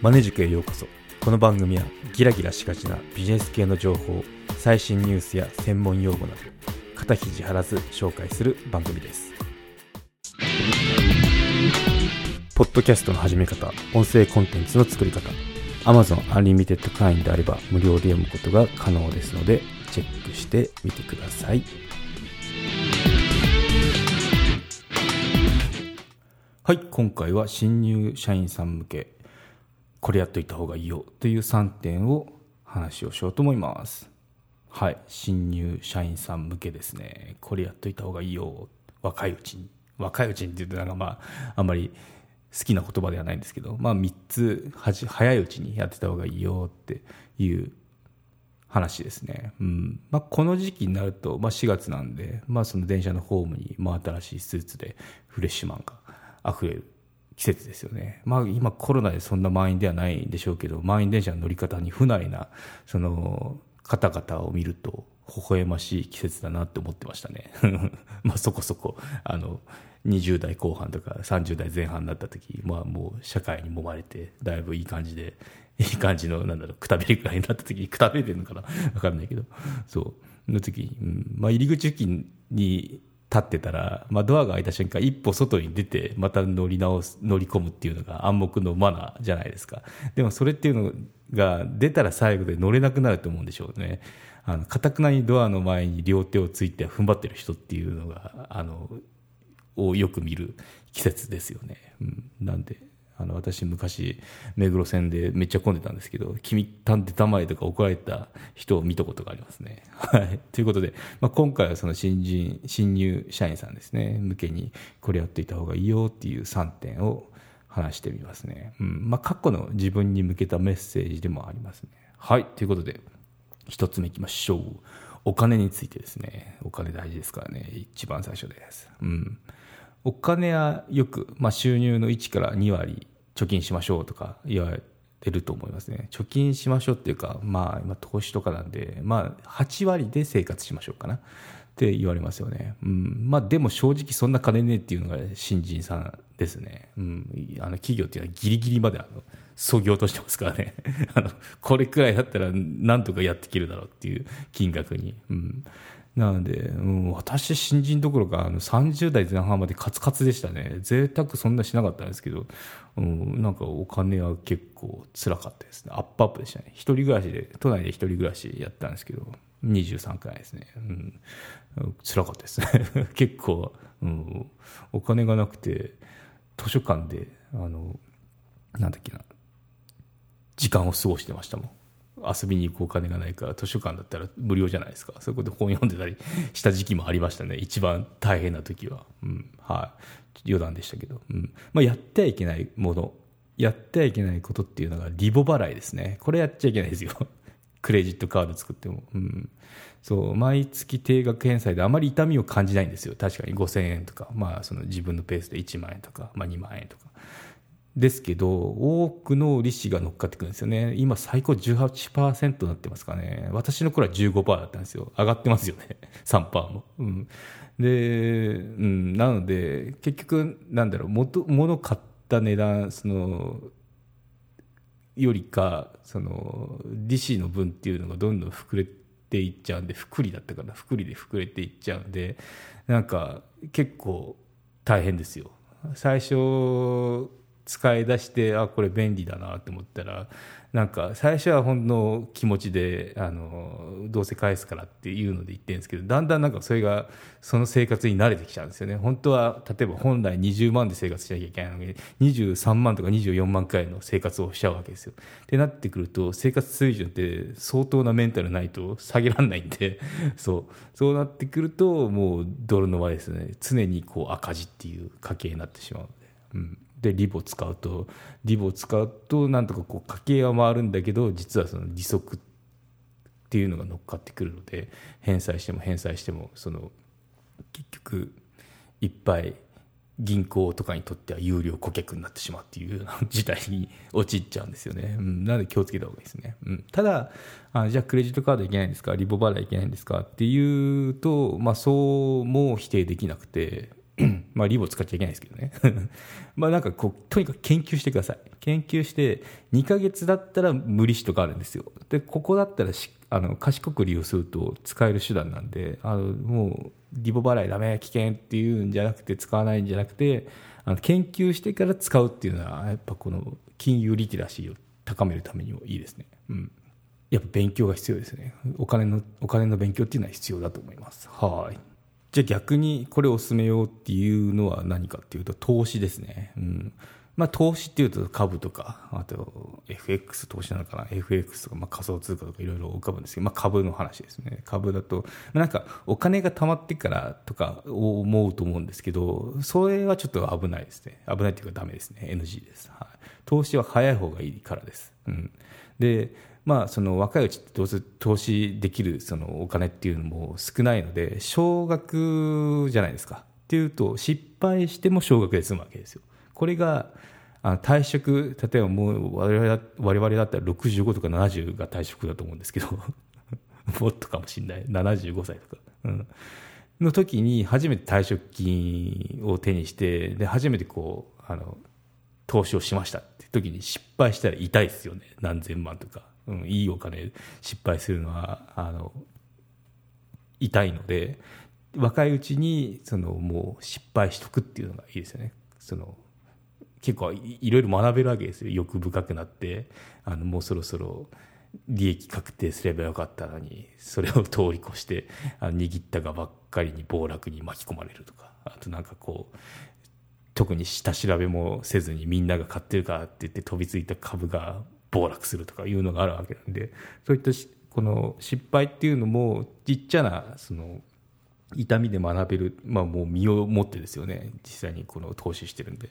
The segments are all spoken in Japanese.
マネ塾へようこそ。この番組はギラギラしがちなビジネス系の情報最新ニュースや専門用語など肩肘張らず紹介する番組です。ポッドキャストの始め方音声コンテンツの作り方 Amazon Unlimited 会員であれば無料で読むことが可能ですのでチェックしてみてください。はい今回は新入社員さん向けこれやっといた方がいいよという3点を話をしようと思います。はい。新入社員さん向けですね。これやっといた方がいいよ。若いうちに。若いうちにって言うとなんかまああんまり好きな言葉ではないんですけど、まあ、3つ早いうちにやってた方がいいよっていう話ですね、うん。まあ、この時期になると、まあ、4月なんで、まあ、その電車のホームに真新しいスーツでフレッシュマンが溢れる。季節ですよね。まあ今コロナでそんな満員ではないんでしょうけど、満員電車の乗り方に不慣れな、その方々を見ると、微笑ましい季節だなって思ってましたね。まあそこそこ、あの、20代後半とか30代前半になった時、まあもう社会に揉まれて、だいぶいい感じで、いい感じの、なんだろう、くたびれくらいになった時に、くたびれてるのかな？わかんないけど、そう、の時、うん、まあ入り口付近に立ってたら、まあ、ドアが開いた瞬間一歩外に出てまた乗り直す乗り込むっていうのが暗黙のマナーじゃないですか。でもそれっていうのが出たら最後で乗れなくなると思うんでしょうね。あのかたくなにドアの前に両手をついて踏ん張ってる人っていうのがあのをよく見る季節ですよね、うん、なんであの私昔目黒線でめっちゃ混んでたんですけど「君探偵たまえ」とか怒られた人を見たことがありますね。はい、ということで、まあ、今回はその新人新入社員さんですね向けにこれやっていた方がいいよっていう3点を話してみますね。うんまあ、過去の自分に向けたメッセージでもありますね。はいということで1つ目いきましょう。お金についてですね。お金大事ですからね。一番最初です。うん。お金はよく、まあ、収入の1から2割貯金しましょうとか言われてると思いますね。貯金しましょうっていうか、まあ今投資とかなんで、まあ8割で生活しましょうかなって言われますよね。うん。まあでも正直そんな金ねえっていうのが新人さんですね。うん。あの企業っていうのはギリギリまであの、創業としてますからね。あの、これくらいだったらなんとかやっていけるだろうっていう金額に。うん。なので、うん、私、新人どころかあの30代前半までカツカツでしたね、贅沢そんなしなかったんですけど、うん、なんかお金は結構辛かったですね、アップアップでしたね、一人暮らしで、都内で一人暮らしやったんですけど、23回ですね、うん、辛かったですね、結構、うん、お金がなくて、図書館で、あの、なんだっけな、時間を過ごしてましたもん。遊びに行くお金がないから図書館だったら無料じゃないですか。そこで本読んでたりした時期もありましたね。一番大変な時は、うん。はい、余談でしたけど、うん。まあ、やってはいけないもの。やってはいけないことっていうのがリボ払いですね。これやっちゃいけないですよ。クレジットカード作っても、うん、そう。毎月定額返済であまり痛みを感じないんですよ。確かに。5000円とか、まあ、その自分のペースで1万円とか、まあ、2万円とか。ですけど、多くの利子が乗っかってくるんですよね。今最高18%になってますかね。私の頃は15%だったんですよ。上がってますよね。3%も。うん。で、うん、なので、結局、なんだろう、元、物買った値段、その、よりか、その、利子の分っていうのがどんどん膨れていっちゃうんで、福利だったかな。福利で膨れていっちゃうんで、なんか、結構大変ですよ。最初、使い出してあこれ便利だなと思ったらなんか最初はほんの気持ちであのどうせ返すからっていうので言ってるんですけどだんだんなんかそれがその生活に慣れてきちゃうんですよね本当は例えば本来20万で生活しなきゃいけないのに23万とか24万くらいの生活をしちゃうわけですよ。ってなってくると生活水準って相当なメンタルないと下げられないんで そうそうなってくるともう泥の輪ですね常にこう赤字っていう家計になってしまうので。うんでリボ使うとリボ使うとなんとかこう家計は回るんだけど実はその利息っていうのが乗っかってくるので返済しても返済してもその結局いっぱい銀行とかにとっては有料顧客になってしまうっていう事態に陥っちゃうんですよね。うん、なので気をつけた方がいいですね。うん、ただあ、じゃあクレジットカードいけないんですか？リボ払いいけないんですか？っていうと、まあそうも否定できなくて、まあ、リボ使っちゃいけないですけどね。まあ、なんかこう、とにかく研究してください。研究して2ヶ月だったら無利子とかあるんですよ。でここだったらあの賢く利用すると使える手段なんであのもうリボ払いダメ危険っていうんじゃなくて使わないんじゃなくてあの研究してから使うっていうのはやっぱこの金融リテラシーを高めるためにもいいですね。うん。やっぱ勉強が必要ですね。お金のお金の勉強っていうのは必要だと思います。はい。じゃあ逆にこれを進めようっていうのは何かっていうと投資ですねうんまあ、投資っていうと株とか、あと FX 投資なのかな、FX とか、まあ、仮想通貨とかいろいろ浮かぶんですけど、まあ、株の話ですね。株だと、なんかお金が貯まってからとか思うと思うんですけど、それはちょっと危ないですね。危ないっていうかダメですね。NG です。はい、投資は早い方がいいからです。うん。で、まあ、その若いうちってどうせ投資できるそのお金っていうのも少ないので、少額じゃないですか。っていうと、失敗しても少額で済むわけですよ。これがあの退職例えばもう我々我々だったら65とか70が退職だと思うんですけど もっとかもしれない75歳とか、うん、の時に初めて退職金を手にしてで初めてこうあの投資をしましたって時に失敗したら痛いですよね。何千万とか、うん、いいお金失敗するのはあの痛いので若いうちにそのもう失敗しとくっていうのがいいですよね。その結構いろいろ学べるわけですよ。欲深くなって。あのもうそろそろ利益確定すればよかったのにそれを通り越してあ握ったがばっかりに暴落に巻き込まれるとか。あとなんかこう特に下調べもせずにみんなが買ってるかって言って飛びついた株が暴落するとかいうのがあるわけなんでそういったこの失敗っていうのもちっちゃなその痛みで学べる、まあ、もう身をもってですよね。実際にこの投資してるんで。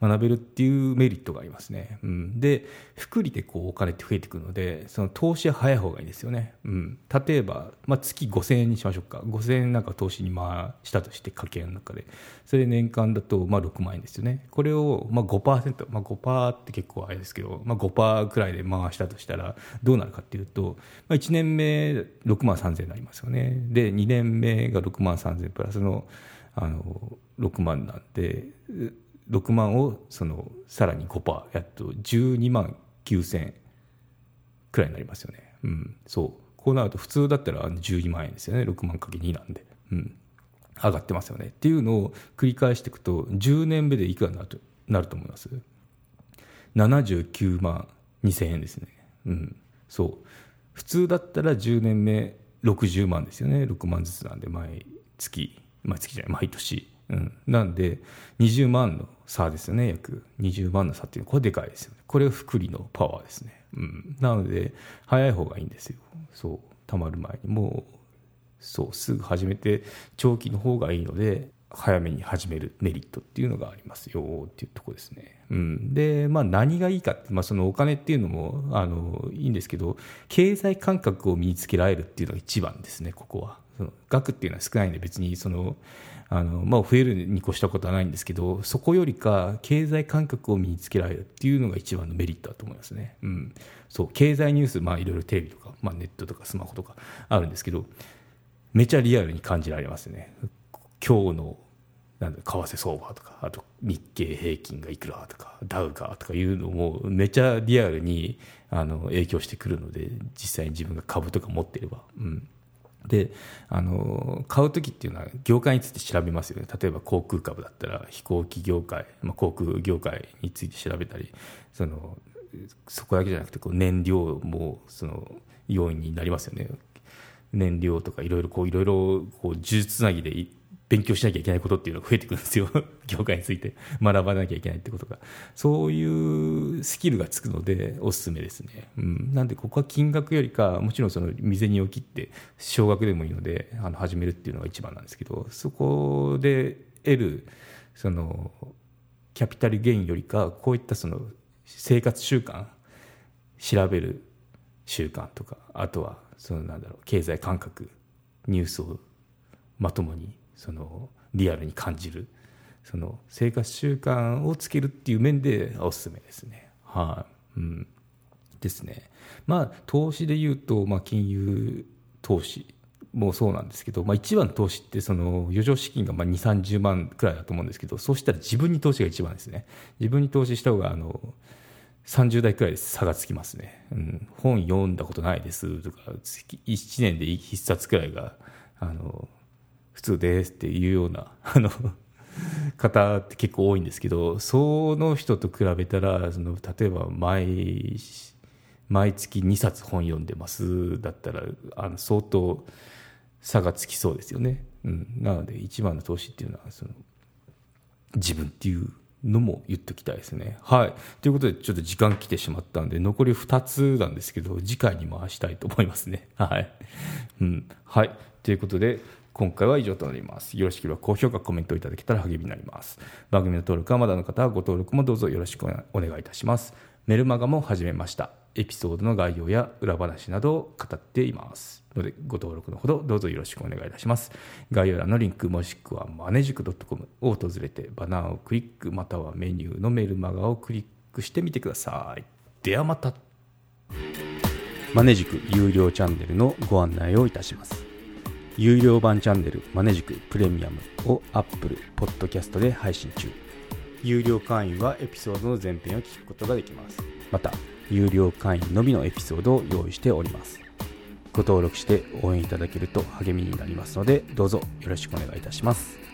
学べるっていうメリットがありますね、うん、で福利でこうお金って増えてくるのでその投資は早い方がいいですよね、うん、例えば、まあ、月5000円にしましょうか。5000円なんか投資に回したとして家計の中で。それ年間だとまあ6万円ですよね。これをまあ5%、まあ、5%って結構あれですけど、まあ、5%くらいで回したとしたらどうなるかっていうと、まあ、1年目6万3000円になりますよね。で2年目が6万3000円プラスのあの6万なんで6万をそのさらに5%やっと12万9000くらいになりますよね。うん、そう。こうなると普通だったら12万円ですよね。6万かけ2なんで、うん、上がってますよね。っていうのを繰り返していくと10年目でいくらになるとなると思います？79万2000円ですね。うん、そう。普通だったら10年目60万ですよね。6万ずつなんで毎月。毎月じゃない毎年。うん、なんで20万の差ですよね約。20万の差っていうのはこれでかいですよね。これが福利のパワーですね、うん、なので早い方がいいんですよ。そうたまる前に。もうそうすぐ始めて長期の方がいいので早めに始めるメリットっていうのがありますよっていうとこですね。うん、で、まあ、何がいいかって、まあ、そのお金っていうのもあのいいんですけど経済感覚を身につけられるっていうのが一番ですねここは。その額っていうのは少ないんで別にそのあの、まあ、増えるに越したことはないんですけどそこよりか経済感覚を身につけられるっていうのが一番のメリットだと思いますね、うん、そう経済ニュース、まあ、いろいろテレビとか、まあ、ネットとかスマホとかあるんですけどめちゃリアルに感じられますね。今日のなんだ為替相場とかあと日経平均がいくらとかダウがとかいうのもめちゃリアルにあの影響してくるので実際に自分が株とか持ってれば、うん、であの買う時っていうのは業界について調べますよね。例えば航空株だったら飛行機業界、まあ、航空業界について調べたりそのそこだけじゃなくてこう燃料もその要因になりますよね。燃料とかいろいろこういろいろこう呪術つなぎで勉強しなきゃいけないことっていうのが増えてくるんですよ。業界について。学ばなきゃいけないってことが。そういうスキルがつくのでおすすめですね、うん、なんでここは金額よりかもちろんその未然にを切って少額でもいいのであの始めるっていうのが一番なんですけどそこで得るそのキャピタルゲインよりかこういったその生活習慣調べる習慣とかあとはそのなんだろう経済感覚ニュースをまともにそのリアルに感じるその生活習慣をつけるっていう面でおすすめですね。はい、うん。ですね。まあ投資で言うと、まあ、金融投資もそうなんですけど、まあ、一番投資ってその余剰資金がまあ2 3 0万くらいだと思うんですけどそうしたら自分に投資が一番ですね。自分に投資した方があの30代くらいで差がつきますね、うん、本読んだことないですとか1年で1冊くらいがあの普通ですっていうような あの方って結構多いんですけどその人と比べたらその例えば毎毎月2冊本読んでますだったらあの相当差がつきそうですよね、うん、なので一番の投資っていうのはその自分っていうのも言っときたいですね。はい。ということで、ちょっと時間来てしまったんで、残り2つなんですけど、次回に回したいと思いますね。はい。うん。はい。ということで、今回は以上となります。よろしければ高評価、コメントいただけたら励みになります。番組の登録はまだの方はご登録もどうぞよろしくお願いいたします。メルマガも始めました。エピソードの概要や裏話などを語っていますのでご登録のほどどうぞよろしくお願いいたします概要欄のリンクもしくはマネジク .com を訪れてバナーをクリックまたはメニューのメルマガをクリックしてみてくださいではまたマネジク有料チャンネルのご案内をいたします有料版チャンネルマネジクプレミアムを Apple Podcast で配信中。有料会員はエピソードの前編を聞くことができます。また有料会員のみのエピソードを用意しております。ご登録して応援いただけると励みになりますのでどうぞよろしくお願いいたします。